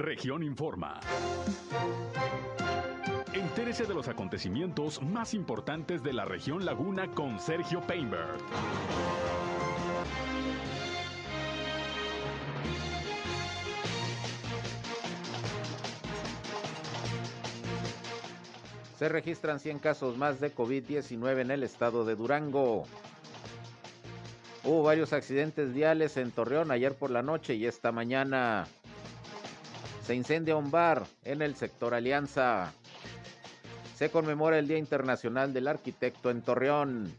Región Informa. Entérese de los acontecimientos más importantes de la región Laguna con Sergio Painberg. Se registran 100 casos más de COVID-19 en el estado de Durango. Hubo varios accidentes viales en Torreón ayer por la noche y esta mañana. Se incendia un bar en el sector Alianza. Se conmemora el Día Internacional del Arquitecto en Torreón.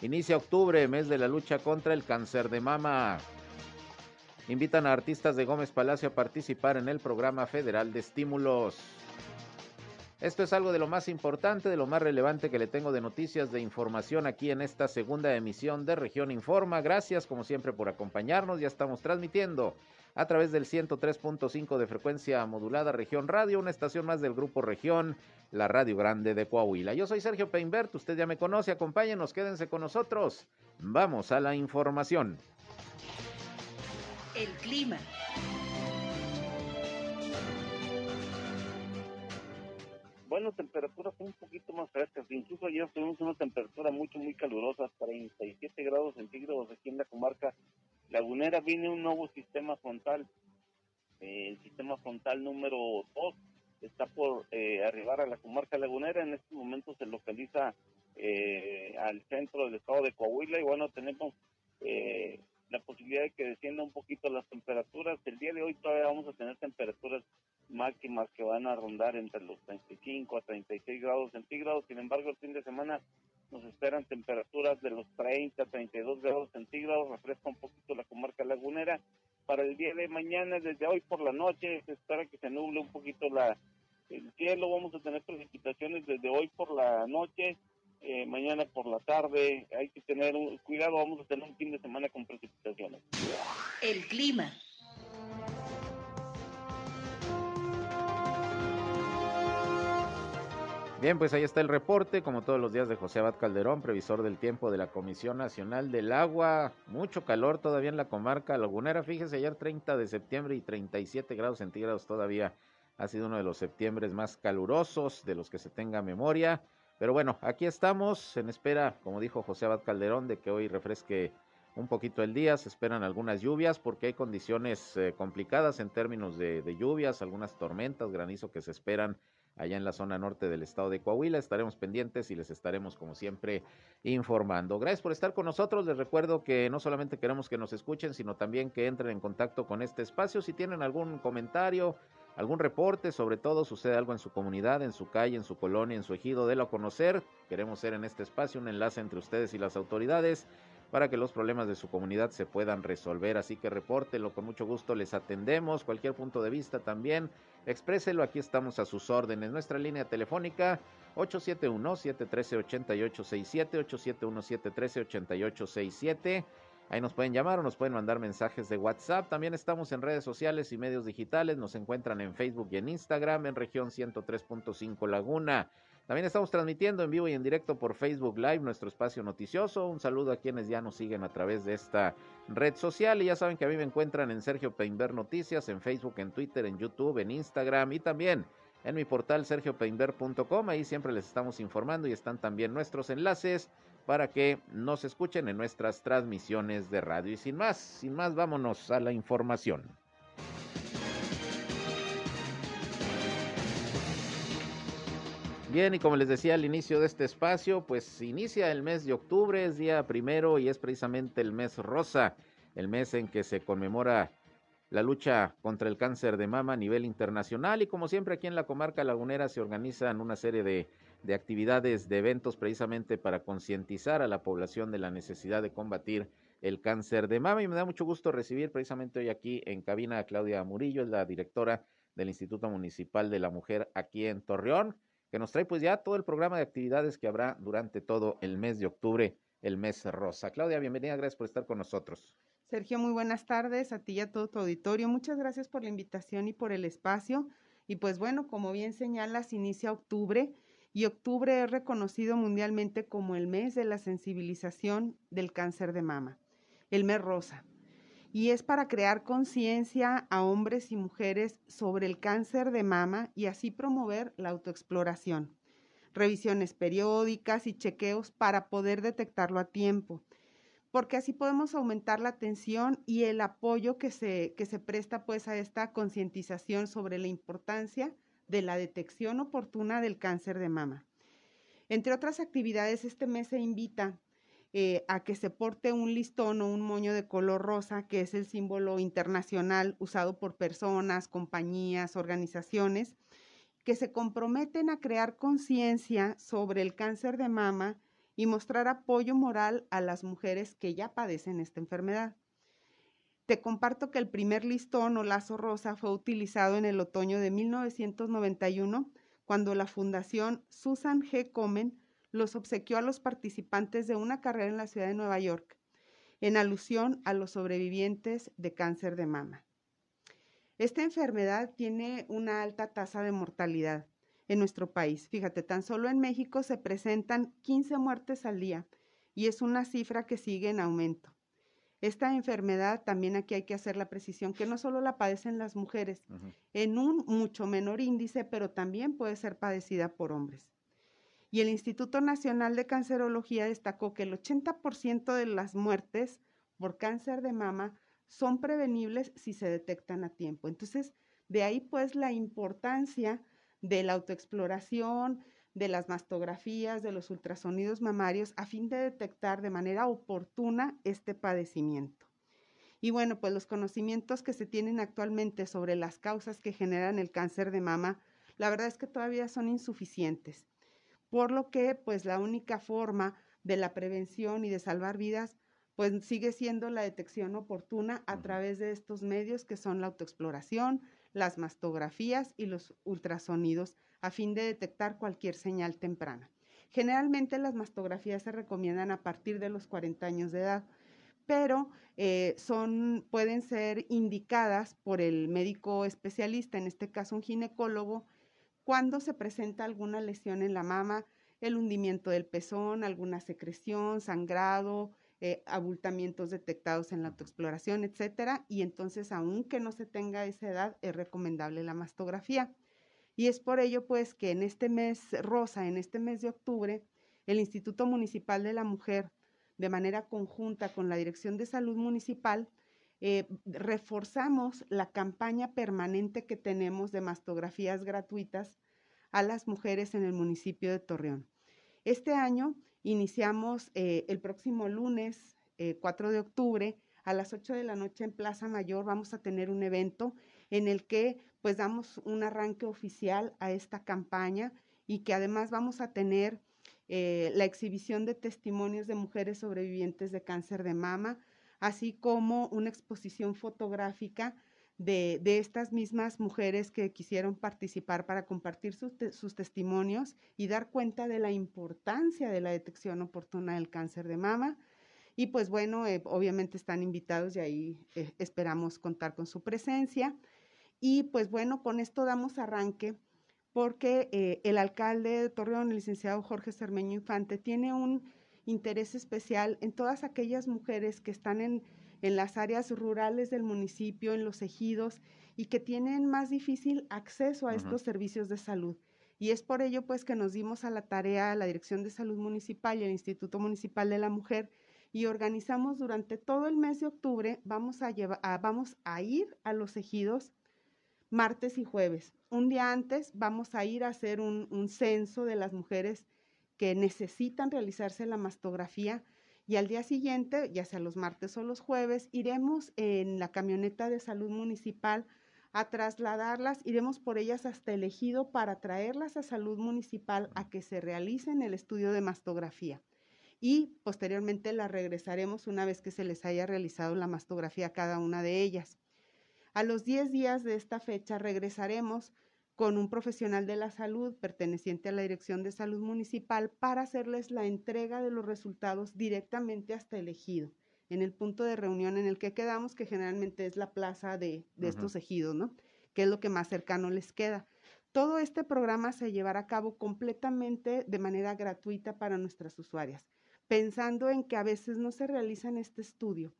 Inicia octubre, mes de la lucha contra el cáncer de mama. Invitan a artistas de Gómez Palacio a participar en el programa federal de estímulos. Esto es algo de lo más importante, de lo más relevante que le tengo de noticias, de información aquí en esta segunda emisión de Región Informa. Gracias como siempre por acompañarnos. Ya estamos transmitiendo a través del 103.5 de frecuencia modulada Región Radio, una estación más del Grupo Región, la Radio Grande de Coahuila. Yo soy Sergio Peinbert, usted ya me conoce, acompáñenos, quédense con nosotros. Vamos a la información. El clima. bueno, temperaturas un poquito más frescas. Incluso ayer tuvimos una temperatura mucho, muy calurosa, 37 grados centígrados aquí en la comarca lagunera. Viene un nuevo sistema frontal, eh, el sistema frontal número 2 está por eh, arribar a la comarca lagunera. En este momento se localiza eh, al centro del estado de Coahuila y bueno, tenemos la posibilidad de que descienda un poquito las temperaturas. El día de hoy todavía vamos a tener temperaturas máximas que van a rondar entre los 35 a 36 grados centígrados. Sin embargo, el fin de semana nos esperan temperaturas de los 30 a 32 grados centígrados. Refresca un poquito la comarca lagunera. Para el día de mañana, desde hoy por la noche, se espera que se nuble un poquito la, el cielo. Vamos a tener precipitaciones desde hoy por la noche. Eh, mañana por la tarde hay que tener un cuidado, vamos a tener un fin de semana con precipitaciones. El clima. Bien, pues ahí está el reporte, como todos los días de José Abad Calderón, previsor del tiempo de la Comisión Nacional del Agua. Mucho calor todavía en la comarca lagunera. Fíjese, ayer 30 de septiembre y 37 grados centígrados todavía. Ha sido uno de los septiembres más calurosos de los que se tenga memoria. Pero bueno, aquí estamos en espera, como dijo José Abad Calderón, de que hoy refresque un poquito el día. Se esperan algunas lluvias porque hay condiciones eh, complicadas en términos de, de lluvias, algunas tormentas, granizo que se esperan allá en la zona norte del estado de Coahuila. Estaremos pendientes y les estaremos, como siempre, informando. Gracias por estar con nosotros. Les recuerdo que no solamente queremos que nos escuchen, sino también que entren en contacto con este espacio. Si tienen algún comentario, algún reporte, sobre todo sucede algo en su comunidad, en su calle, en su colonia, en su ejido, délo a conocer. Queremos ser en este espacio un enlace entre ustedes y las autoridades para que los problemas de su comunidad se puedan resolver. Así que repórtelo, con mucho gusto les atendemos. Cualquier punto de vista también, expréselo. Aquí estamos a sus órdenes. Nuestra línea telefónica 871-713-8867, 871-713-8867. Ahí nos pueden llamar o nos pueden mandar mensajes de WhatsApp. También estamos en redes sociales y medios digitales. Nos encuentran en Facebook y en Instagram en región 103.5 Laguna. También estamos transmitiendo en vivo y en directo por Facebook Live nuestro espacio noticioso. Un saludo a quienes ya nos siguen a través de esta red social. Y ya saben que a mí me encuentran en Sergio Peinber Noticias, en Facebook, en Twitter, en YouTube, en Instagram y también en mi portal sergiopeinber.com. Ahí siempre les estamos informando y están también nuestros enlaces para que nos escuchen en nuestras transmisiones de radio. Y sin más, sin más, vámonos a la información. Bien, y como les decía al inicio de este espacio, pues inicia el mes de octubre, es día primero y es precisamente el mes rosa, el mes en que se conmemora la lucha contra el cáncer de mama a nivel internacional. Y como siempre aquí en la comarca lagunera se organizan una serie de, de actividades, de eventos precisamente para concientizar a la población de la necesidad de combatir el cáncer de mama. Y me da mucho gusto recibir precisamente hoy aquí en cabina a Claudia Murillo, es la directora del Instituto Municipal de la Mujer aquí en Torreón que nos trae pues ya todo el programa de actividades que habrá durante todo el mes de octubre, el mes rosa. Claudia, bienvenida, gracias por estar con nosotros. Sergio, muy buenas tardes a ti y a todo tu auditorio. Muchas gracias por la invitación y por el espacio. Y pues bueno, como bien señalas, inicia octubre y octubre es reconocido mundialmente como el mes de la sensibilización del cáncer de mama, el mes rosa. Y es para crear conciencia a hombres y mujeres sobre el cáncer de mama y así promover la autoexploración. Revisiones periódicas y chequeos para poder detectarlo a tiempo, porque así podemos aumentar la atención y el apoyo que se, que se presta pues a esta concientización sobre la importancia de la detección oportuna del cáncer de mama. Entre otras actividades, este mes se invita eh, a que se porte un listón o un moño de color rosa, que es el símbolo internacional usado por personas, compañías, organizaciones, que se comprometen a crear conciencia sobre el cáncer de mama y mostrar apoyo moral a las mujeres que ya padecen esta enfermedad. Te comparto que el primer listón o lazo rosa fue utilizado en el otoño de 1991, cuando la Fundación Susan G. Komen los obsequió a los participantes de una carrera en la ciudad de Nueva York, en alusión a los sobrevivientes de cáncer de mama. Esta enfermedad tiene una alta tasa de mortalidad en nuestro país. Fíjate, tan solo en México se presentan 15 muertes al día y es una cifra que sigue en aumento. Esta enfermedad también aquí hay que hacer la precisión que no solo la padecen las mujeres, en un mucho menor índice, pero también puede ser padecida por hombres y el Instituto Nacional de Cancerología destacó que el 80% de las muertes por cáncer de mama son prevenibles si se detectan a tiempo. Entonces, de ahí pues la importancia de la autoexploración, de las mastografías, de los ultrasonidos mamarios, a fin de detectar de manera oportuna este padecimiento. Y bueno, pues los conocimientos que se tienen actualmente sobre las causas que generan el cáncer de mama, la verdad es que todavía son insuficientes por lo que pues la única forma de la prevención y de salvar vidas pues sigue siendo la detección oportuna a través de estos medios que son la autoexploración, las mastografías y los ultrasonidos a fin de detectar cualquier señal temprana. Generalmente las mastografías se recomiendan a partir de los 40 años de edad, pero eh, son, pueden ser indicadas por el médico especialista, en este caso un ginecólogo, cuando se presenta alguna lesión en la mama, el hundimiento del pezón, alguna secreción, sangrado, eh, abultamientos detectados en la autoexploración, etcétera. Y entonces, aunque no se tenga esa edad, es recomendable la mastografía. Y es por ello, pues, que en este mes rosa, en este mes de octubre, el Instituto Municipal de la Mujer, de manera conjunta con la Dirección de Salud Municipal, eh, reforzamos la campaña permanente que tenemos de mastografías gratuitas a las mujeres en el municipio de Torreón. Este año iniciamos eh, el próximo lunes, 4 eh, de octubre, a las 8 de la noche en Plaza Mayor. Vamos a tener un evento en el que pues damos un arranque oficial a esta campaña y que además vamos a tener la exhibición de testimonios de mujeres sobrevivientes de cáncer de mama, así como una exposición fotográfica de, estas mismas mujeres que quisieron participar para compartir sus, testimonios y dar cuenta de la importancia de la detección oportuna del cáncer de mama. Y pues bueno, eh, obviamente están invitados y ahí eh, esperamos contar con su presencia. Y pues bueno, con esto damos arranque porque eh, el alcalde de Torreón, el licenciado Jorge Cermeño Infante, tiene un interés especial en todas aquellas mujeres que están en, en las áreas rurales del municipio, en los ejidos y que tienen más difícil acceso a estos servicios de salud. Y es por ello pues que nos dimos a la tarea a la Dirección de Salud Municipal y el Instituto Municipal de la Mujer y organizamos durante todo el mes de octubre, vamos a, llevar, vamos a ir a los ejidos martes y jueves. Un día antes vamos a ir a hacer un, un censo de las mujeres que necesitan realizarse la mastografía y al día siguiente, ya sea los martes o los jueves, iremos en la camioneta de salud municipal a trasladarlas, iremos por ellas hasta el ejido para traerlas a salud municipal a que se realicen el estudio de mastografía. Y posteriormente las regresaremos una vez que se les haya realizado la mastografía a cada una de ellas. A los 10 días de esta fecha regresaremos con un profesional de la salud perteneciente a la Dirección de Salud Municipal para hacerles la entrega de los resultados directamente hasta el ejido, en el punto de reunión en el que quedamos, que generalmente es la plaza de, estos ejidos, ¿no? Que es lo que más cercano les queda. Todo este programa se llevará a cabo completamente de manera gratuita para nuestras usuarias, pensando en que a veces no se realiza en este estudio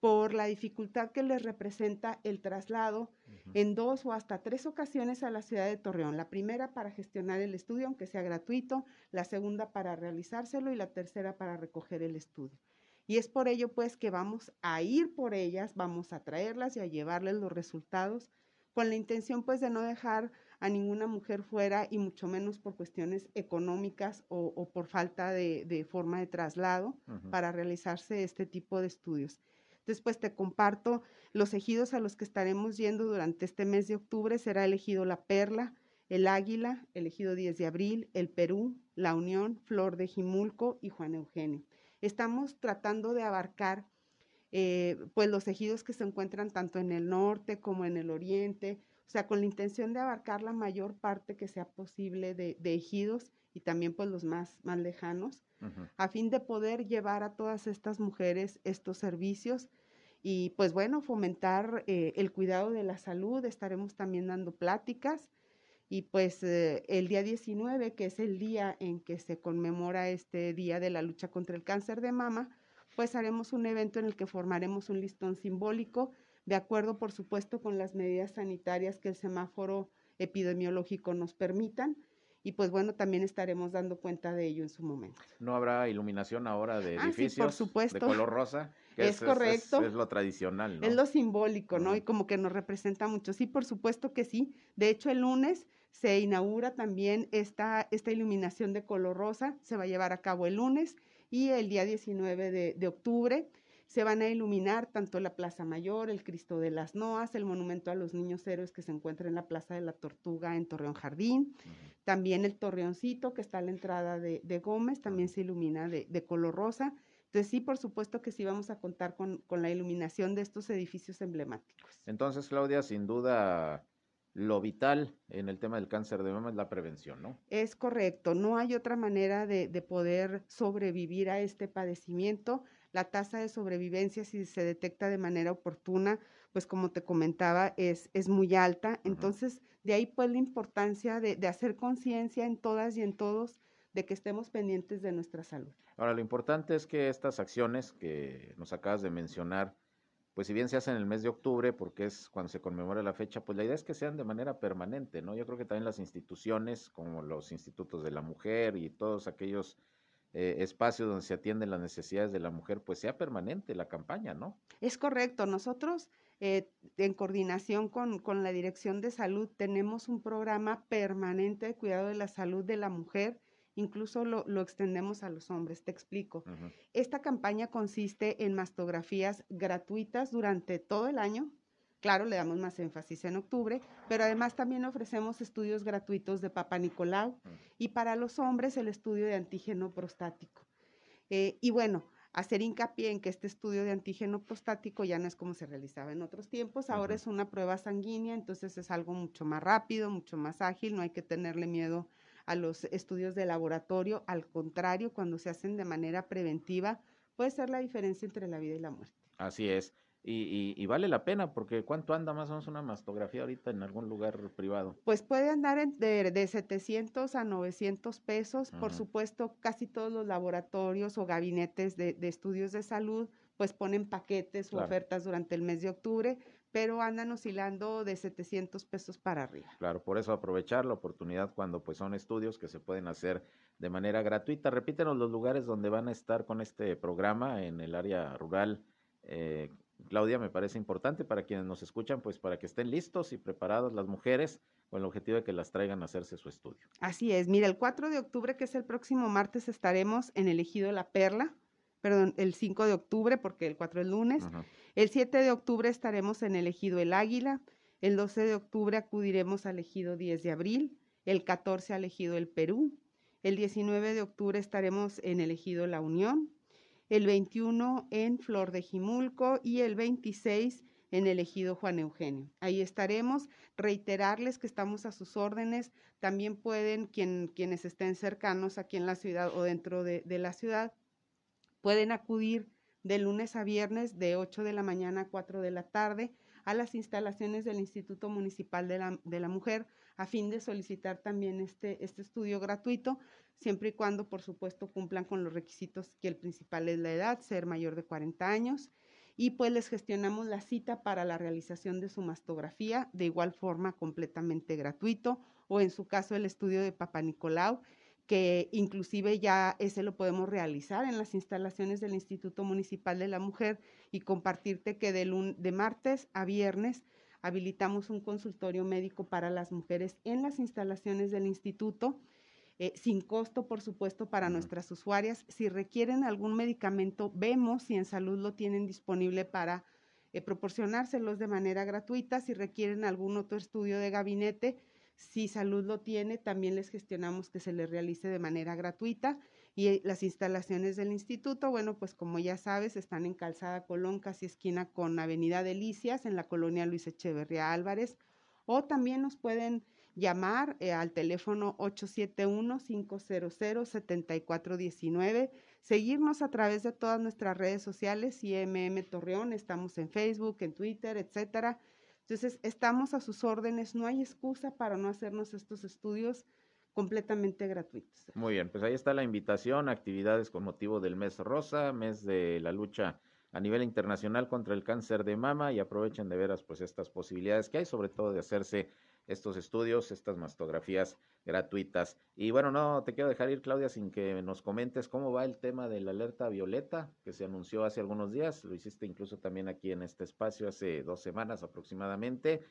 por la dificultad que les representa el traslado en dos o hasta tres ocasiones a la ciudad de Torreón. La primera para gestionar el estudio, aunque sea gratuito, la segunda para realizárselo y la tercera para recoger el estudio. Y es por ello pues que vamos a ir por ellas, vamos a traerlas y a llevarles los resultados con la intención pues de no dejar a ninguna mujer fuera y mucho menos por cuestiones económicas o, por falta de, forma de traslado para realizarse este tipo de estudios. Después te comparto los ejidos a los que estaremos yendo durante este mes de octubre. Será elegido La Perla, el Águila, el ejido 10 de abril, el Perú, La Unión, Flor de Jimulco y Juan Eugenio. Estamos tratando de abarcar eh, pues los ejidos que se encuentran tanto en el norte como en el oriente, o sea, con la intención de abarcar la mayor parte que sea posible de, ejidos y también pues los más, más lejanos, a fin de poder llevar a todas estas mujeres estos servicios y pues bueno, fomentar eh, el cuidado de la salud, estaremos también dando pláticas y pues eh, el día 19, que es el día en que se conmemora este día de la lucha contra el cáncer de mama, pues haremos un evento en el que formaremos un listón simbólico, de acuerdo por supuesto con las medidas sanitarias que el semáforo epidemiológico nos permitan. Y pues bueno, también estaremos dando cuenta de ello en su momento. ¿No habrá iluminación ahora de edificios ah, sí, por supuesto. de color rosa? Es, correcto. Es, lo tradicional, ¿no? Es lo simbólico, ¿no? Y como que nos representa mucho. Sí, por supuesto que sí. De hecho, el lunes se inaugura también esta, esta iluminación de color rosa. Se va a llevar a cabo el lunes y el día 19 de, octubre se van a iluminar tanto la Plaza Mayor, el Cristo de las Noas, el monumento a los niños héroes que se encuentra en la Plaza de la Tortuga en Torreón Jardín, también el Torreoncito que está a la entrada de, Gómez, también se ilumina de, color rosa. Entonces sí, por supuesto que sí vamos a contar con, con la iluminación de estos edificios emblemáticos. Entonces, Claudia, sin duda lo vital en el tema del cáncer de mama es la prevención, ¿no? Es correcto, no hay otra manera de, poder sobrevivir a este padecimiento. La tasa de sobrevivencia, si se detecta de manera oportuna, pues como te comentaba, es, es muy alta. Entonces, de ahí pues la importancia de, de hacer conciencia en todas y en todos de que estemos pendientes de nuestra salud. Ahora, lo importante es que estas acciones que nos acabas de mencionar, pues si bien se hace en el mes de octubre, porque es cuando se conmemora la fecha, pues la idea es que sean de manera permanente, ¿no? Yo creo que también las instituciones, como los institutos de la mujer y todos aquellos eh, espacios donde se atienden las necesidades de la mujer, pues sea permanente la campaña, ¿no? Es correcto. Nosotros, eh, en coordinación con, con la Dirección de Salud, tenemos un programa permanente de cuidado de la salud de la mujer incluso lo, extendemos a los hombres. Te explico. Esta campaña consiste en mastografías gratuitas durante todo el año. Claro, le damos más énfasis en octubre, pero además también ofrecemos estudios gratuitos de Papa Nicolau y para los hombres el estudio de antígeno prostático. Eh, y bueno, hacer hincapié en que este estudio de antígeno prostático ya no es como se realizaba en otros tiempos, ahora es una prueba sanguínea, entonces es algo mucho más rápido, mucho más ágil, no hay que tenerle miedo a los estudios de laboratorio. Al contrario, cuando se hacen de manera preventiva, puede ser la diferencia entre la vida y la muerte. Así es. Y, vale la pena, porque ¿cuánto anda más o menos una mastografía ahorita en algún lugar privado? Pues puede andar de, de 700 a 900 pesos. Por supuesto, casi todos los laboratorios o gabinetes de, estudios de salud pues ponen paquetes o ofertas durante el mes de octubre pero andan oscilando de 700 pesos para arriba. Claro, por eso aprovechar la oportunidad cuando pues son estudios que se pueden hacer de manera gratuita. Repítenos los lugares donde van a estar con este programa en el área rural. Eh, Claudia, me parece importante para quienes nos escuchan, pues para que estén listos y preparadas las mujeres con el objetivo de que las traigan a hacerse su estudio. Así es, mira, el 4 de octubre, que es el próximo martes, estaremos en el Ejido La Perla, perdón, el 5 de octubre, porque el 4 es lunes. El 7 de octubre estaremos en el ejido El Águila, el 12 de octubre acudiremos al ejido 10 de abril, el 14 al ejido El Perú, el 19 de octubre estaremos en el ejido La Unión, el 21 en Flor de Jimulco y el 26 en el ejido Juan Eugenio. Ahí estaremos. Reiterarles que estamos a sus órdenes. También pueden, quienes estén cercanos aquí en la ciudad o dentro de la ciudad, pueden acudir de lunes a viernes de 8 de la mañana a 4 de la tarde a las instalaciones del Instituto Municipal de la, de la Mujer a fin de solicitar también este, este estudio gratuito, siempre y cuando, por supuesto, cumplan con los requisitos que el principal es la edad, ser mayor de 40 años. y pues les gestionamos la cita para la realización de su mastografía, de igual forma completamente gratuito, o en su caso el estudio de Papa Nicolau, que inclusive ya ese lo podemos realizar en las instalaciones del Instituto Municipal de la Mujer y compartirte que de, de martes a viernes habilitamos un consultorio médico para las mujeres en las instalaciones del instituto eh, sin costo, por supuesto, para nuestras usuarias. Si requieren algún medicamento, vemos si en salud lo tienen disponible para eh, proporcionárselos de manera gratuita. Si requieren algún otro estudio de gabinete, si salud lo tiene, también les gestionamos que se les realice de manera gratuita. Y eh, las instalaciones del instituto, bueno, pues como ya sabes, están en Calzada Colón, casi esquina con Avenida Delicias, en la colonia Luis Echeverría Álvarez. O también nos pueden llamar eh, al teléfono 871-500-7419, seguirnos a través de todas nuestras redes sociales, IMM Torreón, estamos en Facebook, en Twitter, etcétera. Entonces, estamos a sus órdenes, no hay excusa para no hacernos estos estudios completamente gratuitos. Muy bien, pues ahí está la invitación, actividades con motivo del mes rosa, mes de la lucha a nivel internacional contra el cáncer de mama y aprovechen de veras pues estas posibilidades que hay, sobre todo de hacerse estos estudios, estas mastografías gratuitas. Y bueno, no te quiero dejar ir, Claudia, sin que nos comentes cómo va el tema de la alerta violeta que se anunció hace algunos días. Lo hiciste incluso también aquí en este espacio hace dos semanas aproximadamente.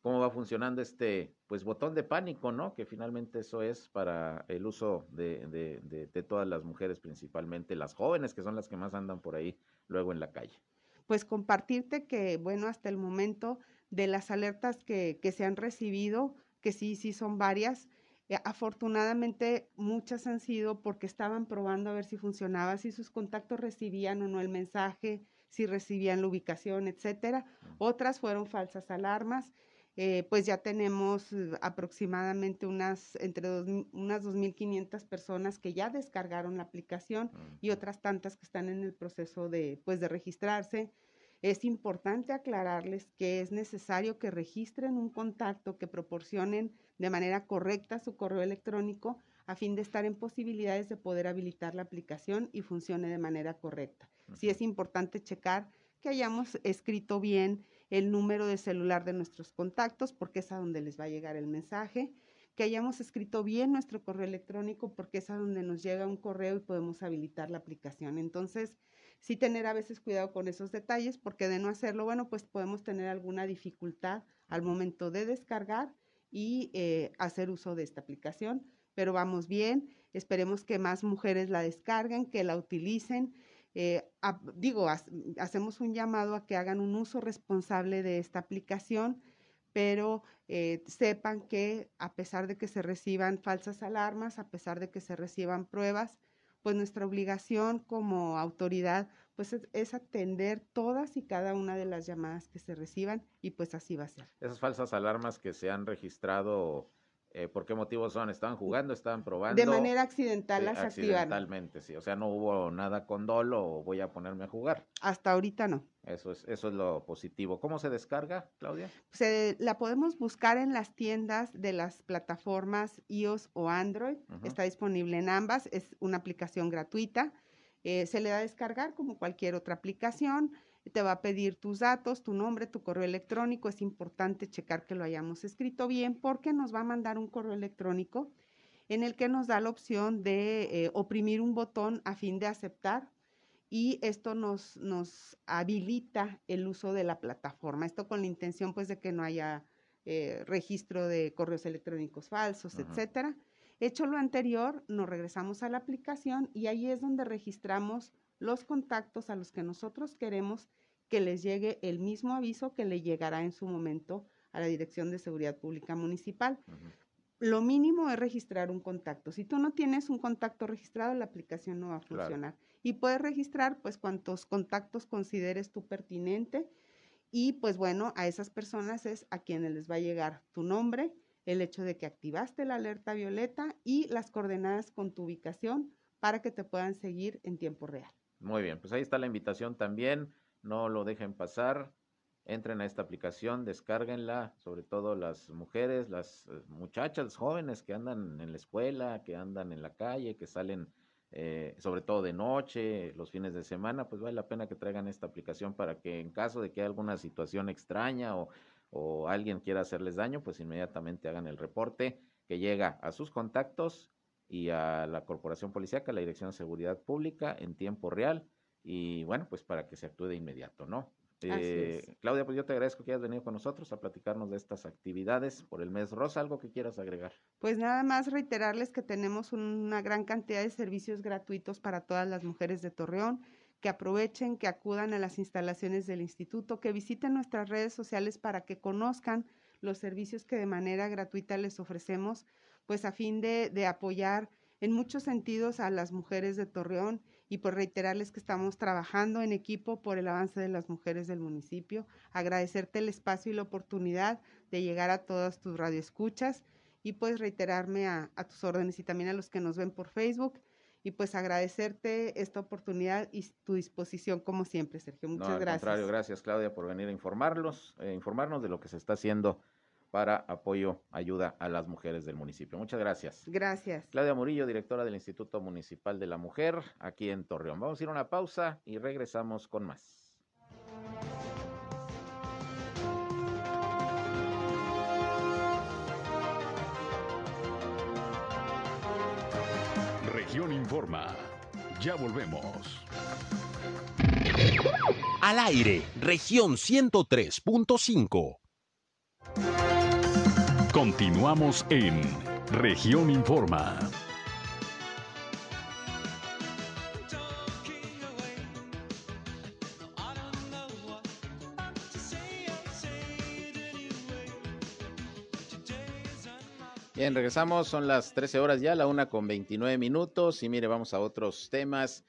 ¿Cómo va funcionando este pues botón de pánico, no? Que finalmente eso es para el uso de, de, de todas las mujeres, principalmente las jóvenes, que son las que más andan por ahí luego en la calle. Pues compartirte que, bueno, hasta el momento de las alertas que, se han recibido, que sí, sí son varias. Eh, afortunadamente muchas han sido porque estaban probando a ver si funcionaba, si sus contactos recibían o no el mensaje, si recibían la ubicación, etcétera. Otras fueron falsas alarmas. Eh, pues ya tenemos eh, aproximadamente unas entre dos, unas 2.500 personas que ya descargaron la aplicación y otras tantas que están en el proceso de, pues, de registrarse. Es importante aclararles que es necesario que registren un contacto, que proporcionen de manera correcta su correo electrónico a fin de estar en posibilidades de poder habilitar la aplicación y funcione de manera correcta. Sí es importante checar que hayamos escrito bien el número de celular de nuestros contactos porque es a donde les va a llegar el mensaje, que hayamos escrito bien nuestro correo electrónico porque es a donde nos llega un correo y podemos habilitar la aplicación. Entonces, sí tener a veces cuidado con esos detalles, porque de no hacerlo, bueno, pues podemos tener alguna dificultad al momento de descargar y eh, hacer uso de esta aplicación, pero vamos bien, esperemos que más mujeres la descarguen, que la utilicen. Eh, digo, hacemos un llamado a que hagan un uso responsable de esta aplicación, pero eh, sepan que a pesar de que se reciban falsas alarmas, a pesar de que se reciban pruebas, pues nuestra obligación como autoridad pues es, atender todas y cada una de las llamadas que se reciban y pues así va a ser. Esas falsas alarmas que se han registrado eh, ¿Por qué motivos son? ¿Estaban jugando? ¿Estaban probando? De manera accidental las accidentalmente, sí. O sea, no hubo nada con dolo o voy a ponerme a jugar. Hasta ahorita no. Eso es, eso es lo positivo. ¿Cómo se descarga, Claudia? Se, la podemos buscar en las tiendas de las plataformas iOS o Android. Está disponible en ambas. Es una aplicación gratuita. Eh, se le da a descargar como cualquier otra aplicación te va a pedir tus datos, tu nombre, tu correo electrónico. Es importante checar que lo hayamos escrito bien porque nos va a mandar un correo electrónico en el que nos da la opción de eh, oprimir un botón a fin de aceptar y esto nos, nos habilita el uso de la plataforma. Esto con la intención pues de que no haya eh, registro de correos electrónicos falsos, etcétera. Hecho lo anterior, nos regresamos a la aplicación y ahí es donde registramos los contactos a los que nosotros queremos que les llegue el mismo aviso que le llegará en su momento a la Dirección de Seguridad Pública Municipal. Lo mínimo es registrar un contacto. Si tú no tienes un contacto registrado, la aplicación no va a funcionar. Y puedes registrar pues cuantos contactos consideres tú pertinente y pues bueno, a esas personas es a quienes les va a llegar tu nombre, el hecho de que activaste la alerta violeta y las coordenadas con tu ubicación para que te puedan seguir en tiempo real. Muy bien, pues ahí está la invitación también. No lo dejen pasar. Entren a esta aplicación, descárguenla, sobre todo las mujeres, las eh, muchachas jóvenes que andan en la escuela, que andan en la calle, que salen eh, sobre todo de noche, los fines de semana, pues vale la pena que traigan esta aplicación para que en caso de que haya alguna situación extraña o, o alguien quiera hacerles daño, pues inmediatamente hagan el reporte que llega a sus contactos y a la Corporación Policiaca, la Dirección de Seguridad Pública en tiempo real y bueno, pues para que se actúe de inmediato, ¿no? Eh, Claudia, pues yo te agradezco que hayas venido con nosotros a platicarnos de estas actividades por el mes rosa. ¿Algo que quieras agregar? Pues nada más reiterarles que tenemos una gran cantidad de servicios gratuitos para todas las mujeres de Torreón, que aprovechen, que acudan a las instalaciones del instituto, que visiten nuestras redes sociales para que conozcan los servicios que de manera gratuita les ofrecemos, pues a fin de, de apoyar en muchos sentidos a las mujeres de Torreón y por reiterarles que estamos trabajando en equipo por el avance de las mujeres del municipio, agradecerte el espacio y la oportunidad de llegar a todas tus radioescuchas y pues reiterarme a, tus órdenes y también a los que nos ven por Facebook y pues agradecerte esta oportunidad y tu disposición como siempre, Sergio. Muchas no, al gracias. contrario, gracias Claudia por venir a informarlos, eh, informarnos de lo que se está haciendo para apoyo, ayuda a las mujeres del municipio. Muchas gracias. Gracias. Claudia Murillo, directora del Instituto Municipal de la Mujer, aquí en Torreón. Vamos a ir a una pausa y regresamos con más. Región Informa. Ya volvemos. Al aire, región 103.5. Continuamos en región Informa. Bien, regresamos, son las 13 horas ya, la una con 29 minutos y mire, vamos a otros temas.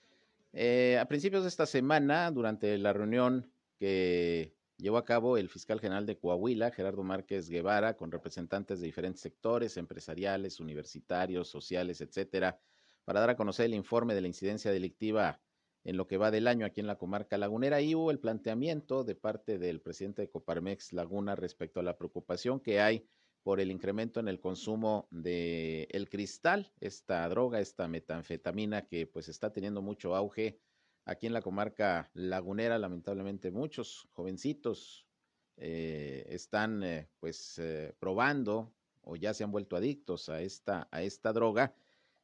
Eh, a principios de esta semana, durante la reunión que llevó a cabo el fiscal general de Coahuila, Gerardo Márquez Guevara, con representantes de diferentes sectores empresariales, universitarios, sociales, etcétera, para dar a conocer el informe de la incidencia delictiva en lo que va del año aquí en la comarca lagunera. Y hubo el planteamiento de parte del presidente de Coparmex Laguna respecto a la preocupación que hay por el incremento en el consumo de el cristal, esta droga, esta metanfetamina que pues está teniendo mucho auge aquí en la comarca lagunera, lamentablemente muchos jovencitos eh, están eh, pues eh, probando o ya se han vuelto adictos a esta, a esta droga.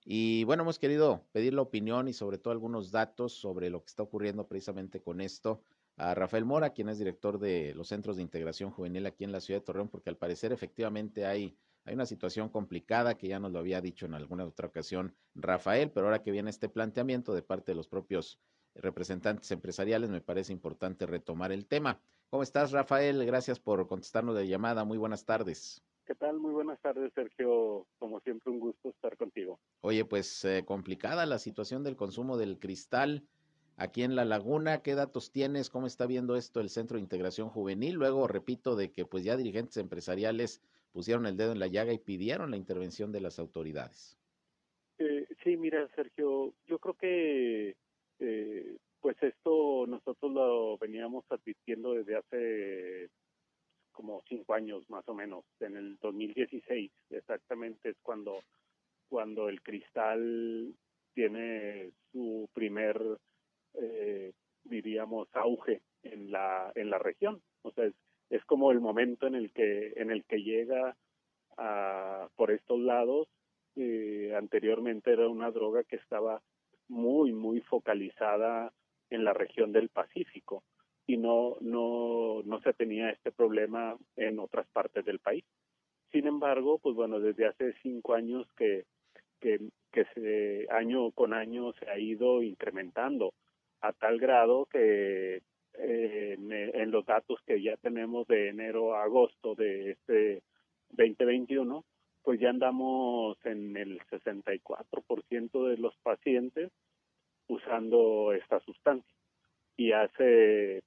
Y bueno, hemos querido pedir la opinión y sobre todo algunos datos sobre lo que está ocurriendo precisamente con esto a Rafael Mora, quien es director de los Centros de Integración Juvenil aquí en la ciudad de Torreón, porque al parecer efectivamente hay, hay una situación complicada que ya nos lo había dicho en alguna otra ocasión Rafael, pero ahora que viene este planteamiento de parte de los propios representantes empresariales, me parece importante retomar el tema. ¿Cómo estás, Rafael? Gracias por contestarnos de llamada. Muy buenas tardes. ¿Qué tal? Muy buenas tardes, Sergio. Como siempre, un gusto estar contigo. Oye, pues eh, complicada la situación del consumo del cristal aquí en La Laguna. ¿Qué datos tienes? ¿Cómo está viendo esto el Centro de Integración Juvenil? Luego, repito, de que pues ya dirigentes empresariales pusieron el dedo en la llaga y pidieron la intervención de las autoridades. Eh, sí, mira, Sergio, yo creo que eh, pues esto nosotros lo veníamos advirtiendo desde hace como cinco años más o menos, en el 2016 exactamente es cuando cuando el cristal tiene su primer eh, diríamos auge en la en la región, o sea es, es como el momento en el que en el que llega a, por estos lados. Eh, anteriormente era una droga que estaba muy, muy focalizada en la región del Pacífico y no, no, no se tenía este problema en otras partes del país. Sin embargo, pues bueno, desde hace cinco años que, que, que se, año con año se ha ido incrementando a tal grado que eh, en, en, los datos que ya tenemos de enero a agosto de este 2021, pues ya andamos en el 64% de los pacientes usando esta sustancia. Y hace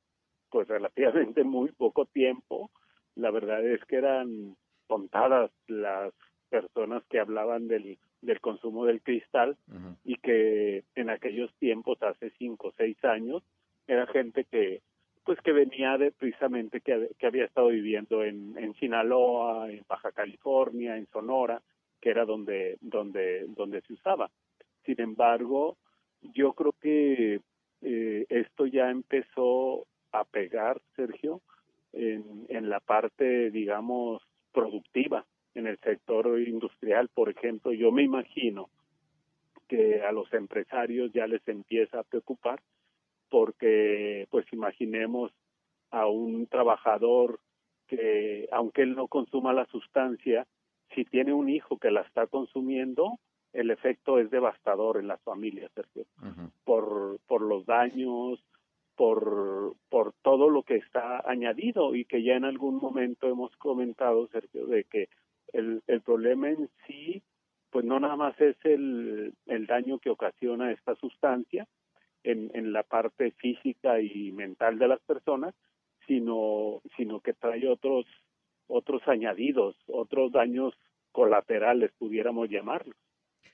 pues relativamente muy poco tiempo, la verdad es que eran contadas las personas que hablaban del, del consumo del cristal y que en aquellos tiempos, hace cinco o seis años, era gente que pues que venía de precisamente que, que había estado viviendo en, en Sinaloa, en Baja California, en Sonora, que era donde, donde, donde se usaba. Sin embargo, yo creo que eh, esto ya empezó a pegar, Sergio, en, en la parte, digamos, productiva, en el sector industrial, por ejemplo. Yo me imagino que a los empresarios ya les empieza a preocupar porque, pues imaginemos a un trabajador que, aunque él no consuma la sustancia, si tiene un hijo que la está consumiendo, el efecto es devastador en las familias, Sergio, por, por los daños, por, por todo lo que está añadido y que ya en algún momento hemos comentado, Sergio, de que el, el problema en sí, pues no nada más es el, el daño que ocasiona esta sustancia en, en la parte física y mental de las personas, sino, sino que trae otros, otros añadidos, otros daños colaterales, pudiéramos llamarlos,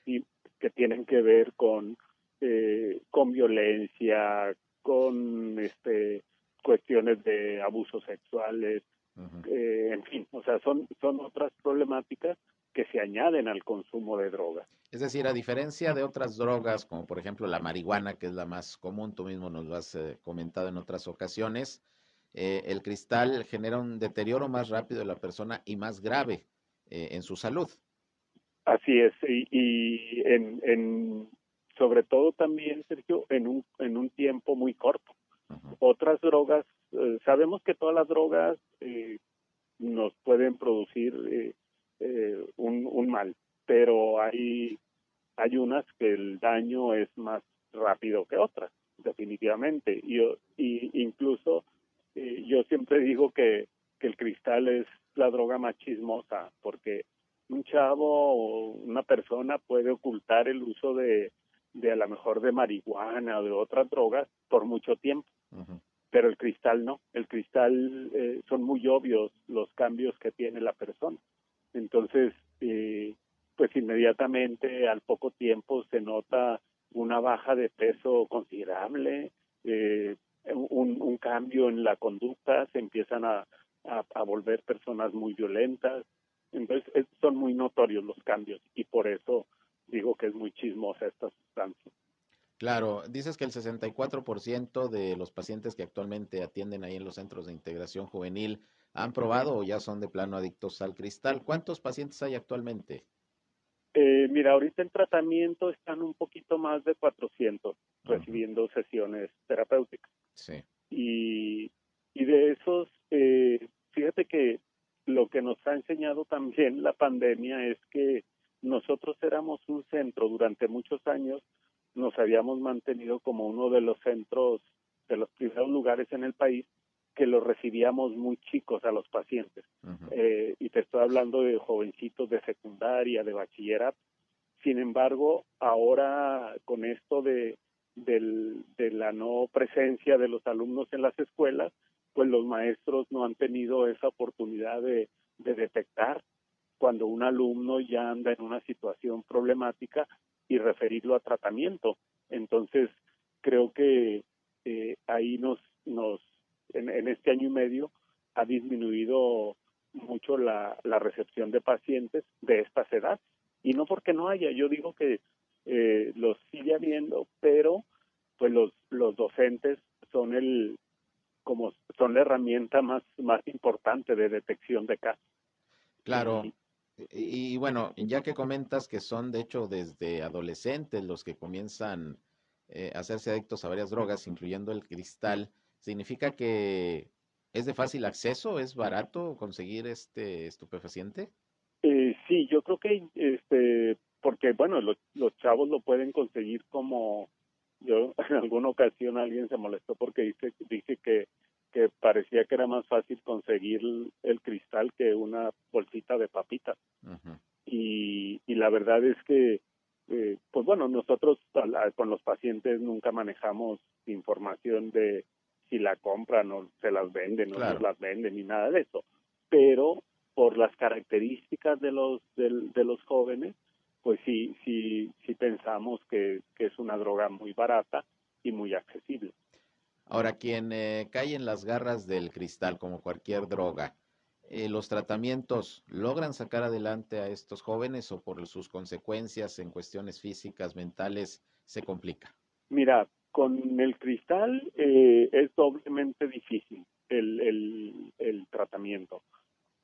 y que tienen que ver con, eh, con violencia, con este cuestiones de abusos sexuales, eh, en fin, o sea, son, son otras problemáticas que se añaden al consumo de drogas. Es decir, a diferencia de otras drogas, como por ejemplo la marihuana, que es la más común, tú mismo nos lo has eh, comentado en otras ocasiones, eh, el cristal genera un deterioro más rápido de la persona y más grave en su salud. Así es, y, y en, en, sobre todo también, Sergio, en un, en un tiempo muy corto. Otras drogas, eh, sabemos que todas las drogas eh, nos pueden producir eh, un, un mal, pero hay, hay unas que el daño es más rápido que otras, definitivamente. Y, y incluso yo siempre digo que, que el cristal es la droga más chismosa, porque un chavo o una persona puede ocultar el uso de de a lo mejor de marihuana o de otras drogas por mucho tiempo. Pero el cristal no, el cristal eh, son muy obvios los cambios que tiene la persona. Entonces, eh, pues inmediatamente al poco tiempo se nota una baja de peso considerable, eh, un, un, cambio en la conducta, se empiezan a, a, a volver personas muy violentas. Entonces, son muy notorios los cambios y por eso digo que es muy chismosa esta sustancia. Claro, dices que el 64% de los pacientes que actualmente atienden ahí en los centros de integración juvenil han probado o ya son de plano adictos al cristal. ¿Cuántos pacientes hay actualmente? Eh, mira, ahorita en tratamiento están un poquito más de 400 recibiendo sesiones terapéuticas. Sí. Y, y de esos, eh, fíjate que lo que nos ha enseñado también la pandemia es que nosotros éramos un centro durante muchos años, nos habíamos mantenido como uno de los centros, de los primeros lugares en el país que los recibíamos muy chicos a los pacientes. eh, y te estoy hablando de jovencitos de secundaria, de bachillerato. Sin embargo, ahora con esto de, del, de la no presencia de los alumnos en las escuelas, pues los maestros no han tenido esa oportunidad de, de detectar cuando un alumno ya anda en una situación problemática y referirlo a tratamiento. Entonces, creo que eh, ahí nos, nos en, en, este año y medio ha disminuido mucho la, la recepción de pacientes de estas edades. Y no porque no haya, yo digo que eh, los sigue habiendo, pero pues los, los docentes son el como son la herramienta más, más importante de detección de casos. Claro, y, bueno, ya que comentas que son de hecho desde adolescentes los que comienzan eh, a hacerse adictos a varias drogas, incluyendo el cristal, ¿significa que es de fácil acceso? ¿Es barato conseguir este estupefaciente? Eh, sí, yo creo que este porque bueno, los, los chavos lo pueden conseguir como yo en alguna ocasión alguien se molestó porque dice dije que que parecía que era más fácil conseguir el cristal que una bolsita de papitas. y, y, la verdad es que, eh, pues bueno, nosotros con los pacientes nunca manejamos información de si la compran o se las venden o no las venden ni nada de eso. Pero por las características de los de, de los jóvenes, pues sí, sí, sí pensamos que, que es una droga muy barata y muy accesible. Ahora, quien eh, cae en las garras del cristal, como cualquier droga, eh, ¿los tratamientos logran sacar adelante a estos jóvenes o por sus consecuencias en cuestiones físicas, mentales, se complica? Mira, con el cristal eh, es doblemente difícil el, tratamiento.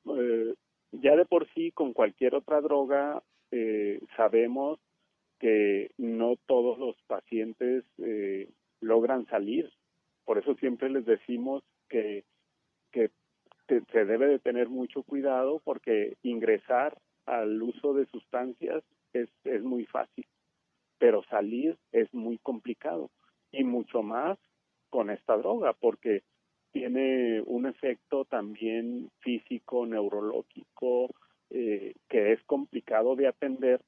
Eh, ya de por sí, con cualquier otra droga, eh, sabemos que no todos los pacientes eh, logran salir. Por eso siempre les decimos que, que se debe de tener mucho cuidado porque ingresar al uso de sustancias es, es muy fácil, pero salir es muy complicado y mucho más con esta droga porque tiene un efecto también físico, neurológico, eh, que es complicado de atender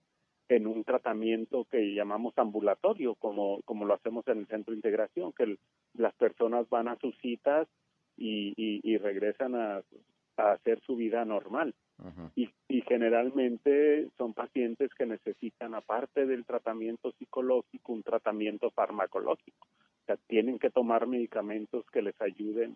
en un tratamiento que llamamos ambulatorio, como, como lo hacemos en el centro de integración, que las personas van a sus citas y, y, regresan a, a, hacer su vida normal. y, y generalmente son pacientes que necesitan, aparte del tratamiento psicológico, un tratamiento farmacológico. O sea, tienen que tomar medicamentos que les ayuden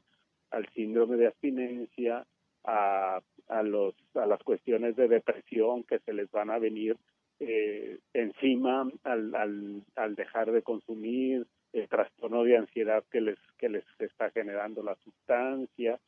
al síndrome de abstinencia, a, a, los, a las cuestiones de depresión que se les van a venir eh, encima al, al, al dejar de consumir, el trastorno de ansiedad que les, que les está generando la sustancia.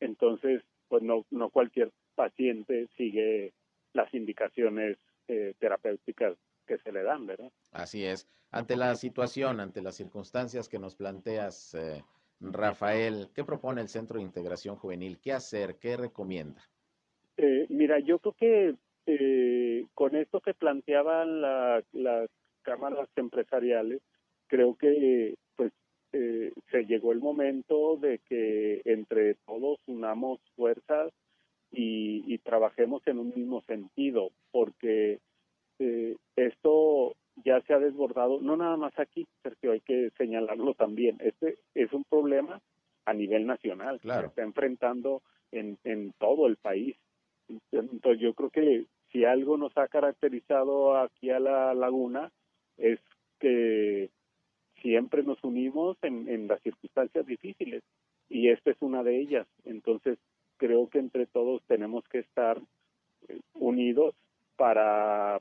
Entonces, pues no, no cualquier paciente sigue las indicaciones eh, terapéuticas que se le dan, ¿verdad? Así es. Ante la situación, ante las circunstancias que nos planteas, eh, Rafael, ¿qué propone el Centro de Integración Juvenil? ¿Qué hacer? ¿Qué recomienda? Eh, mira, yo creo que eh, con esto que planteaban las cámaras empresariales, creo que pues eh, se llegó el momento de que entre todos unamos fuerzas y, y trabajemos en un mismo sentido, porque eh, esto ya se ha desbordado, no nada más aquí, Sergio, hay que señalarlo también. Este es un problema a nivel nacional, claro. se está enfrentando en, en todo el país. Entonces yo creo que si algo nos ha caracterizado aquí a la laguna es que siempre nos unimos en, las circunstancias difíciles y esta es una de ellas. Entonces creo que entre todos tenemos que estar eh, unidos para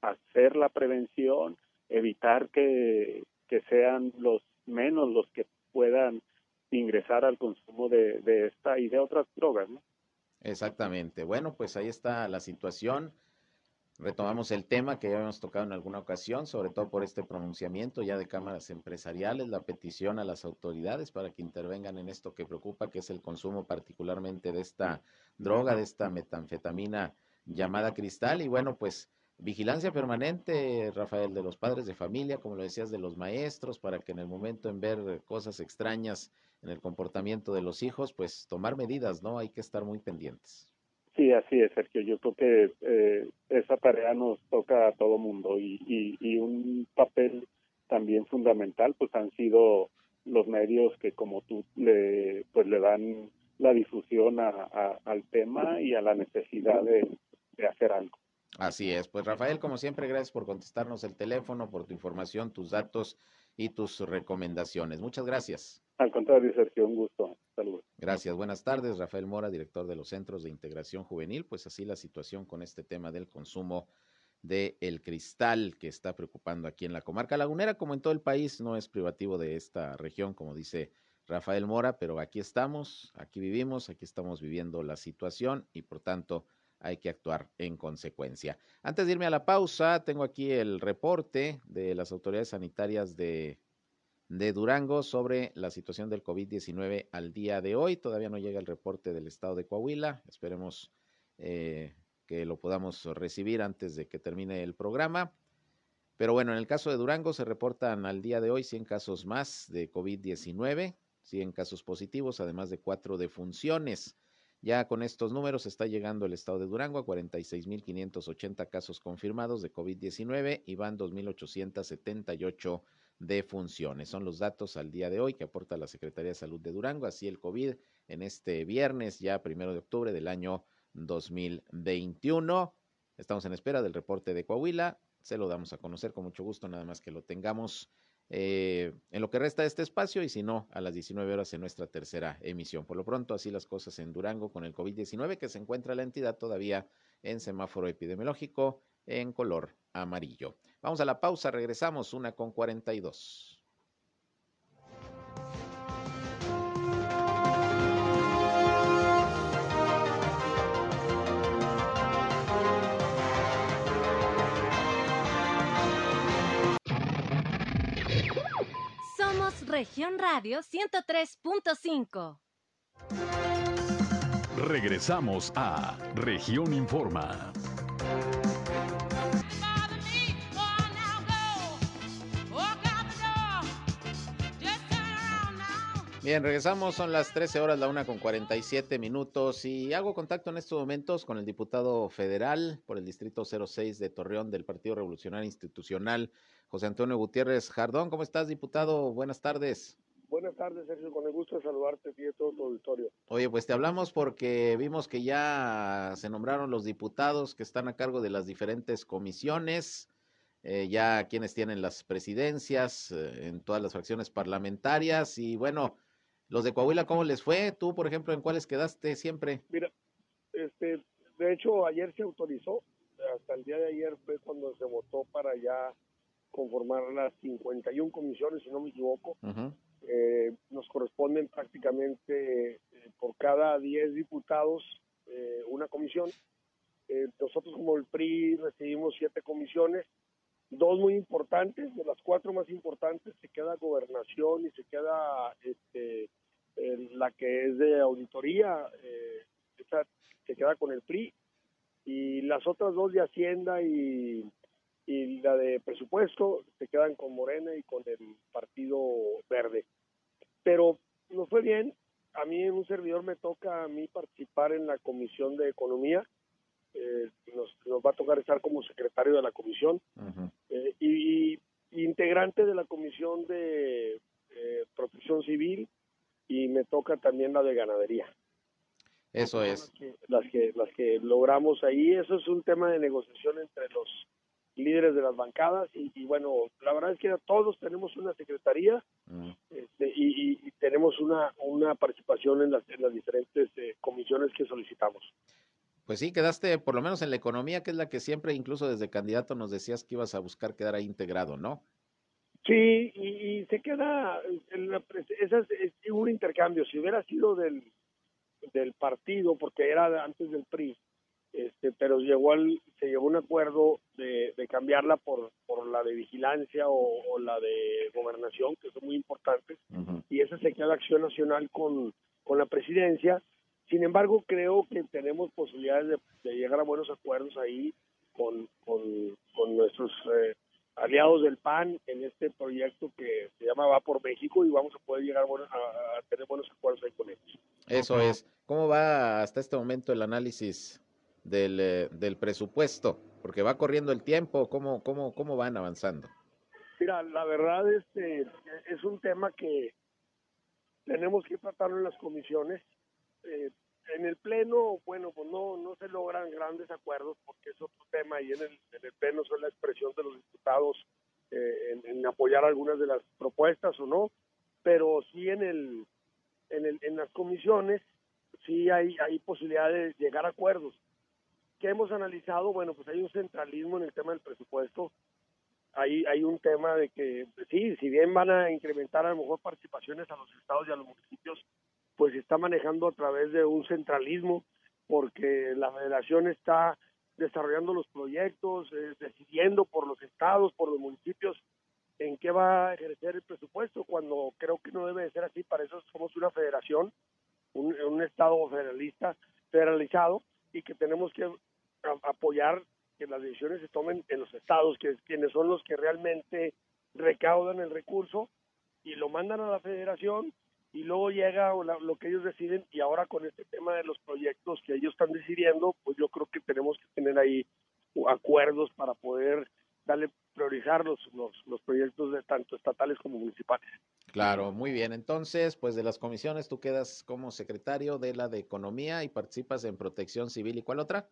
hacer la prevención, evitar que, que sean los menos los que puedan ingresar al consumo de, de esta y de otras drogas, ¿no? Exactamente. Bueno, pues ahí está la situación. Retomamos el tema que ya habíamos tocado en alguna ocasión, sobre todo por este pronunciamiento ya de cámaras empresariales, la petición a las autoridades para que intervengan en esto que preocupa, que es el consumo particularmente de esta droga, de esta metanfetamina llamada cristal. Y bueno, pues vigilancia permanente, Rafael, de los padres de familia, como lo decías, de los maestros, para que en el momento en ver cosas extrañas en el comportamiento de los hijos, pues tomar medidas, ¿no? Hay que estar muy pendientes. Sí, así es, Sergio. Yo creo que eh, esa tarea nos toca a todo mundo y, y, y un papel también fundamental, pues han sido los medios que como tú le pues le dan la difusión a, al tema y a la necesidad de hacer algo. Así es. Pues Rafael, como siempre, gracias por contestarnos el teléfono, por tu información, tus datos y tus recomendaciones. Muchas gracias. Al contrario, Sergio, un gusto. Saludos. Gracias. Buenas tardes. Rafael Mora, director de los Centros de Integración Juvenil. Pues así la situación con este tema del consumo de el cristal que está preocupando aquí en la comarca lagunera, como en todo el país, no es privativo de esta región, como dice Rafael Mora, pero aquí estamos, aquí vivimos, aquí estamos viviendo la situación y por tanto hay que actuar en consecuencia. Antes de irme a la pausa, tengo aquí el reporte de las autoridades sanitarias de, Durango sobre la situación del COVID-19 al día de hoy. Todavía no llega el reporte del estado de Coahuila. Esperemos eh, que lo podamos recibir antes de que termine el programa. Pero bueno, en el caso de Durango se reportan al día de hoy 100 casos más de COVID-19, 100 casos positivos, además de cuatro defunciones. Ya con estos números está llegando el estado de Durango a 46.580 casos confirmados de COVID-19 y van 2.878 defunciones. Son los datos al día de hoy que aporta la Secretaría de Salud de Durango. Así el COVID en este viernes, ya primero de octubre del año 2021. Estamos en espera del reporte de Coahuila. Se lo damos a conocer con mucho gusto, nada más que lo tengamos eh, en lo que resta de este espacio y si no, a las 19 horas en nuestra tercera emisión. Por lo pronto, así las cosas en Durango con el COVID-19, que se encuentra la entidad todavía en semáforo epidemiológico en color amarillo. Vamos a la pausa, regresamos, una con 42. Región Radio 103.5. Regresamos a Región Informa. Bien, regresamos, son las 13 horas, la una con 47 minutos y hago contacto en estos momentos con el diputado federal por el Distrito 06 de Torreón del Partido Revolucionario Institucional, José Antonio Gutiérrez Jardón. ¿Cómo estás, diputado? Buenas tardes. Buenas tardes, Sergio, con el gusto de saludarte y de todo tu auditorio. Oye, pues te hablamos porque vimos que ya se nombraron los diputados que están a cargo de las diferentes comisiones. Eh, ya quienes tienen las presidencias eh, en todas las fracciones parlamentarias y bueno, los de Coahuila, ¿cómo les fue? Tú, por ejemplo, ¿en cuáles quedaste siempre? Mira, este, de hecho, ayer se autorizó, hasta el día de ayer fue cuando se votó para ya conformar las 51 comisiones, si no me equivoco. eh, nos corresponden prácticamente eh, por cada 10 diputados eh, una comisión. Eh, nosotros como el PRI recibimos siete comisiones, dos muy importantes, de las cuatro más importantes se queda gobernación y se queda este, la que es de auditoría, esa se queda con el PRI, y las otras dos de Hacienda y, y la de presupuesto se quedan con Morena y con el Partido Verde. Pero nos fue bien, a mí en un servidor me toca a mí participar en la Comisión de Economía, eh, nos, nos va a tocar estar como secretario de la comisión eh, y, y integrante de la Comisión de eh, Protección Civil y me toca también la de ganadería. Eso es. Las que, las que logramos ahí, eso es un tema de negociación entre los líderes de las bancadas y, y bueno, la verdad es que todos tenemos una secretaría este, y, tenemos una, una participación en las, en las diferentes eh, comisiones que solicitamos. Pues sí, quedaste por lo menos en la economía, que es la que siempre, incluso desde candidato, nos decías que ibas a buscar quedar ahí integrado, ¿no? Sí, y, y se queda, en la esa es, es un intercambio. Si hubiera sido del, del partido, porque era antes del PRI, este, pero llegó al, se llegó a un acuerdo de, de cambiarla por, por la de vigilancia o, o la de gobernación, que son muy importantes, y esa se queda Acción Nacional con, con la presidencia. Sin embargo, creo que tenemos posibilidades de, de llegar a buenos acuerdos ahí con, con, con nuestros eh, aliados del PAN en este proyecto que se llama Va por México y vamos a poder llegar a- a tener buenos acuerdos ahí con ellos. Eso es. ¿Cómo va hasta este momento el análisis del, eh, del presupuesto? Porque va corriendo el tiempo, ¿cómo, cómo, cómo van avanzando? Mira, la verdad este es un tema que tenemos que tratarlo en las comisiones. Eh, en el pleno, bueno, pues no no se logran grandes acuerdos porque es otro tema y en el, en el pleno son la expresión de los diputados eh, en, en apoyar algunas de las propuestas o no, pero sí en el en, el, en las comisiones sí hay hay posibilidad de llegar a acuerdos. ¿Qué hemos analizado? Bueno, pues hay un centralismo en el tema del presupuesto hay, hay un tema de que, pues sí, si bien van a incrementar a lo mejor participaciones a los estados y a los municipios, pues se está manejando a través de un centralismo, porque la federación está desarrollando los proyectos, eh, decidiendo por los estados, por los municipios, en qué va a ejercer el presupuesto, cuando creo que no debe de ser así, para eso somos una federación, un estado federalista, federalizado, y que tenemos que apoyar que las decisiones se tomen en los estados, que es quienes son los que realmente recaudan el recurso y lo mandan a la federación y luego llega lo que ellos deciden. Y ahora con este tema de los proyectos que ellos están decidiendo, pues yo creo que tenemos que tener ahí acuerdos para poder darle priorizar los, los, los proyectos de tanto estatales como municipales. Claro, muy bien. Entonces, pues de las comisiones tú quedas como secretario de la de Economía y participas en Protección Civil. ¿Y cuál otra?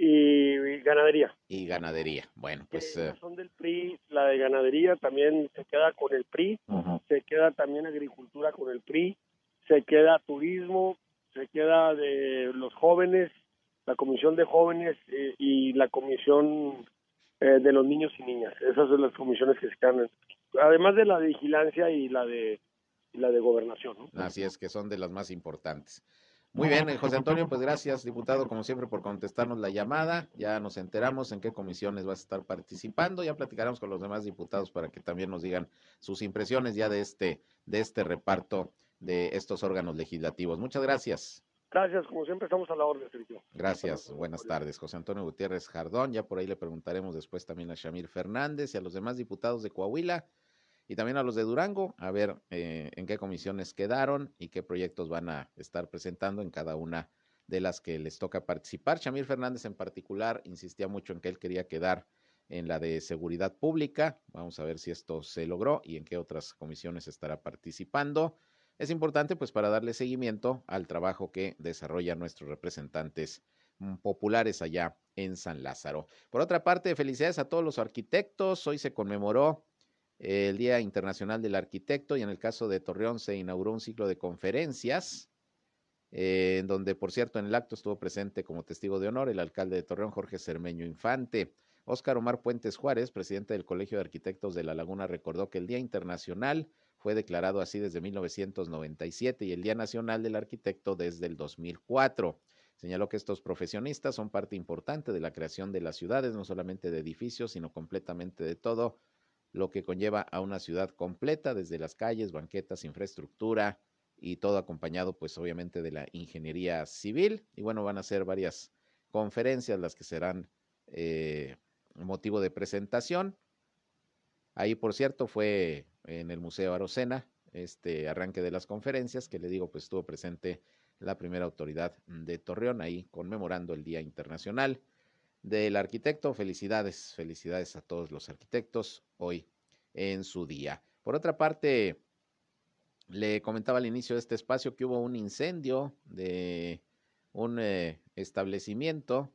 Y, ganadería. Y Ganadería. Bueno, pues... eh, son del PRI, la de ganadería también se queda con el PRI, se queda también agricultura con el PRI, se queda turismo, se queda de los jóvenes, la comisión de jóvenes eh, y la comisión eh, de los niños y niñas. Esas son las comisiones que se quedan, en- además de la de vigilancia y la de y la de gobernación. ¿no? Así es que son de las más importantes. Muy bien, José Antonio, pues gracias, diputado, como siempre, por contestarnos la llamada. Ya nos enteramos en qué comisiones vas a estar participando. Ya platicaremos con los demás diputados para que también nos digan sus impresiones ya de este, de este reparto de estos órganos legislativos. Muchas gracias. Gracias, como siempre estamos a la orden, Sergio. Gracias, buenas tardes. José Antonio Gutiérrez Jardón, ya por ahí le preguntaremos después también a Shamir Fernández y a los demás diputados de Coahuila y también a los de Durango, a ver eh, en qué comisiones quedaron y qué proyectos van a estar presentando en cada una de las que les toca participar. Shamir Fernández en particular insistía mucho en que él quería quedar en la de seguridad pública. Vamos a ver si esto se logró y en qué otras comisiones estará participando es importante pues para darle seguimiento al trabajo que desarrollan nuestros representantes mm, populares allá en San Lázaro. Por otra parte, felicidades a todos los arquitectos. Hoy se conmemoró el Día Internacional del Arquitecto y en el caso de Torreón se inauguró un ciclo de conferencias, eh, en donde, por cierto, en el acto estuvo presente como testigo de honor el alcalde de Torreón, Jorge Cermeño Infante. Óscar Omar Puentes Juárez, presidente del Colegio de Arquitectos de La Laguna, recordó que el Día Internacional fue declarado así desde 1997 y el Día Nacional del Arquitecto desde el 2004. Señaló que estos profesionistas son parte importante de la creación de las ciudades, no solamente de edificios, sino completamente de todo lo que conlleva a una ciudad completa, desde las calles, banquetas, infraestructura y todo acompañado, pues obviamente, de la ingeniería civil. Y bueno, van a ser varias conferencias las que serán eh, motivo de presentación. Ahí, por cierto, fue en el Museo Arocena, este arranque de las conferencias, que le digo, pues estuvo presente la primera autoridad de Torreón, ahí conmemorando el Día Internacional del Arquitecto. Felicidades, felicidades a todos los arquitectos hoy en su día. Por otra parte, le comentaba al inicio de este espacio que hubo un incendio de un eh, establecimiento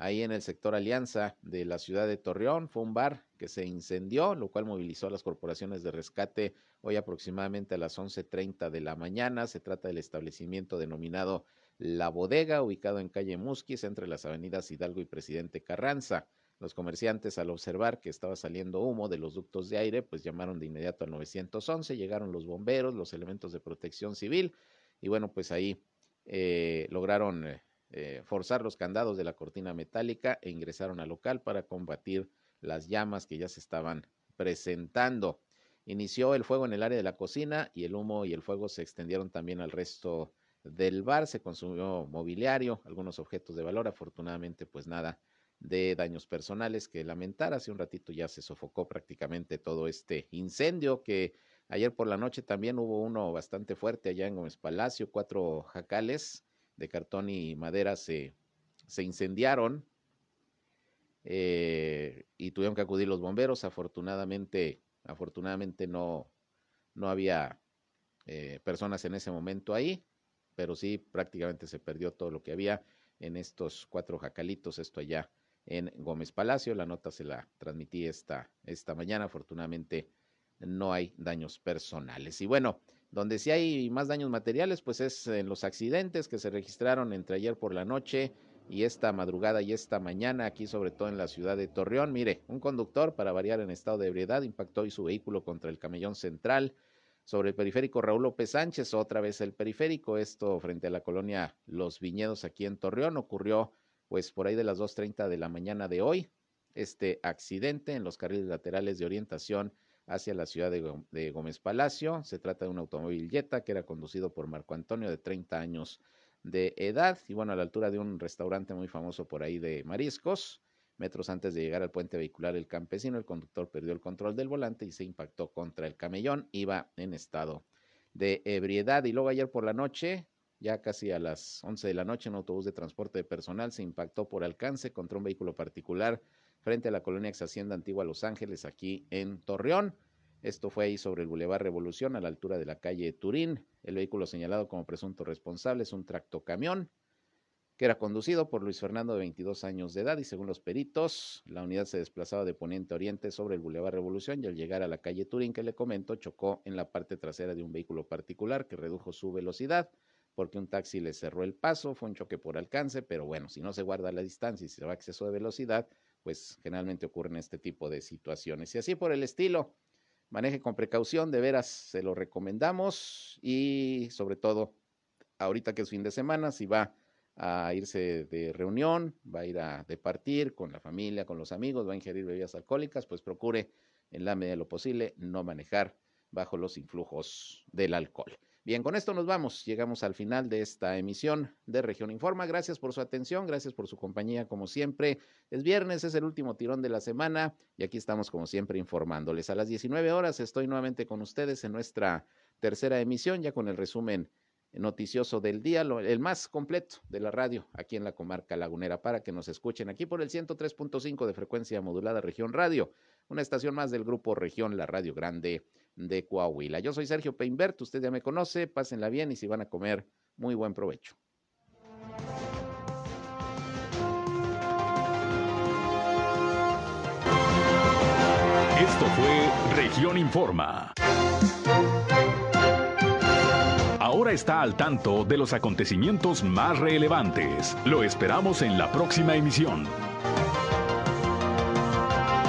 ahí en el sector Alianza de la ciudad de Torreón. Fue un bar que se incendió, lo cual movilizó a las corporaciones de rescate hoy aproximadamente a las 11.30 de la mañana. Se trata del establecimiento denominado La Bodega, ubicado en calle Musquis, entre las avenidas Hidalgo y Presidente Carranza. Los comerciantes, al observar que estaba saliendo humo de los ductos de aire, pues llamaron de inmediato al 911, llegaron los bomberos, los elementos de protección civil, y bueno, pues ahí eh, lograron eh, eh, forzar los candados de la cortina metálica e ingresaron al local para combatir las llamas que ya se estaban presentando. Inició el fuego en el área de la cocina y el humo y el fuego se extendieron también al resto del bar. Se consumió mobiliario, algunos objetos de valor. Afortunadamente, pues nada de daños personales que lamentar. Hace un ratito ya se sofocó prácticamente todo este incendio que ayer por la noche también hubo uno bastante fuerte allá en Gómez Palacio, cuatro jacales de cartón y madera se, se incendiaron eh, y tuvieron que acudir los bomberos. Afortunadamente, afortunadamente no, no había eh, personas en ese momento ahí, pero sí prácticamente se perdió todo lo que había en estos cuatro jacalitos, esto allá en Gómez Palacio. La nota se la transmití esta, esta mañana. Afortunadamente no hay daños personales. Y bueno, donde sí hay más daños materiales, pues es en los accidentes que se registraron entre ayer por la noche y esta madrugada y esta mañana, aquí sobre todo en la ciudad de Torreón. Mire, un conductor, para variar en estado de ebriedad, impactó hoy su vehículo contra el camellón central sobre el periférico Raúl López Sánchez, otra vez el periférico, esto frente a la colonia Los Viñedos aquí en Torreón, ocurrió pues por ahí de las 2.30 de la mañana de hoy, este accidente en los carriles laterales de orientación hacia la ciudad de, Gómez Palacio. Se trata de un automóvil Jetta que era conducido por Marco Antonio de 30 años de edad y bueno, a la altura de un restaurante muy famoso por ahí de mariscos. Metros antes de llegar al puente vehicular El Campesino, el conductor perdió el control del volante y se impactó contra el camellón. Iba en estado de ebriedad. Y luego ayer por la noche, ya casi a las 11 de la noche, un autobús de transporte de personal se impactó por alcance contra un vehículo particular frente a la colonia ex Hacienda Antigua Los Ángeles, aquí en Torreón. Esto fue ahí sobre el Boulevard Revolución, a la altura de la calle Turín. El vehículo señalado como presunto responsable es un tractocamión que era conducido por Luis Fernando de 22 años de edad y según los peritos, la unidad se desplazaba de poniente a oriente sobre el Boulevard Revolución y al llegar a la calle Turín que le comento chocó en la parte trasera de un vehículo particular que redujo su velocidad porque un taxi le cerró el paso, fue un choque por alcance, pero bueno, si no se guarda la distancia y se va a exceso de velocidad, pues generalmente ocurren este tipo de situaciones. Y así por el estilo, maneje con precaución, de veras se lo recomendamos y sobre todo ahorita que es fin de semana, si va a irse de reunión, va a ir a departir con la familia, con los amigos, va a ingerir bebidas alcohólicas, pues procure en la medida de lo posible no manejar bajo los influjos del alcohol. Bien, con esto nos vamos. Llegamos al final de esta emisión de Región Informa. Gracias por su atención, gracias por su compañía como siempre. Es viernes, es el último tirón de la semana y aquí estamos como siempre informándoles. A las 19 horas estoy nuevamente con ustedes en nuestra tercera emisión, ya con el resumen noticioso del día, el más completo de la radio aquí en la comarca lagunera, para que nos escuchen aquí por el 103.5 de frecuencia modulada Región Radio, una estación más del grupo Región La Radio Grande de Coahuila. Yo soy Sergio Peinbert, usted ya me conoce, pásenla bien y si van a comer, muy buen provecho. Esto fue Región Informa. Ahora está al tanto de los acontecimientos más relevantes. Lo esperamos en la próxima emisión.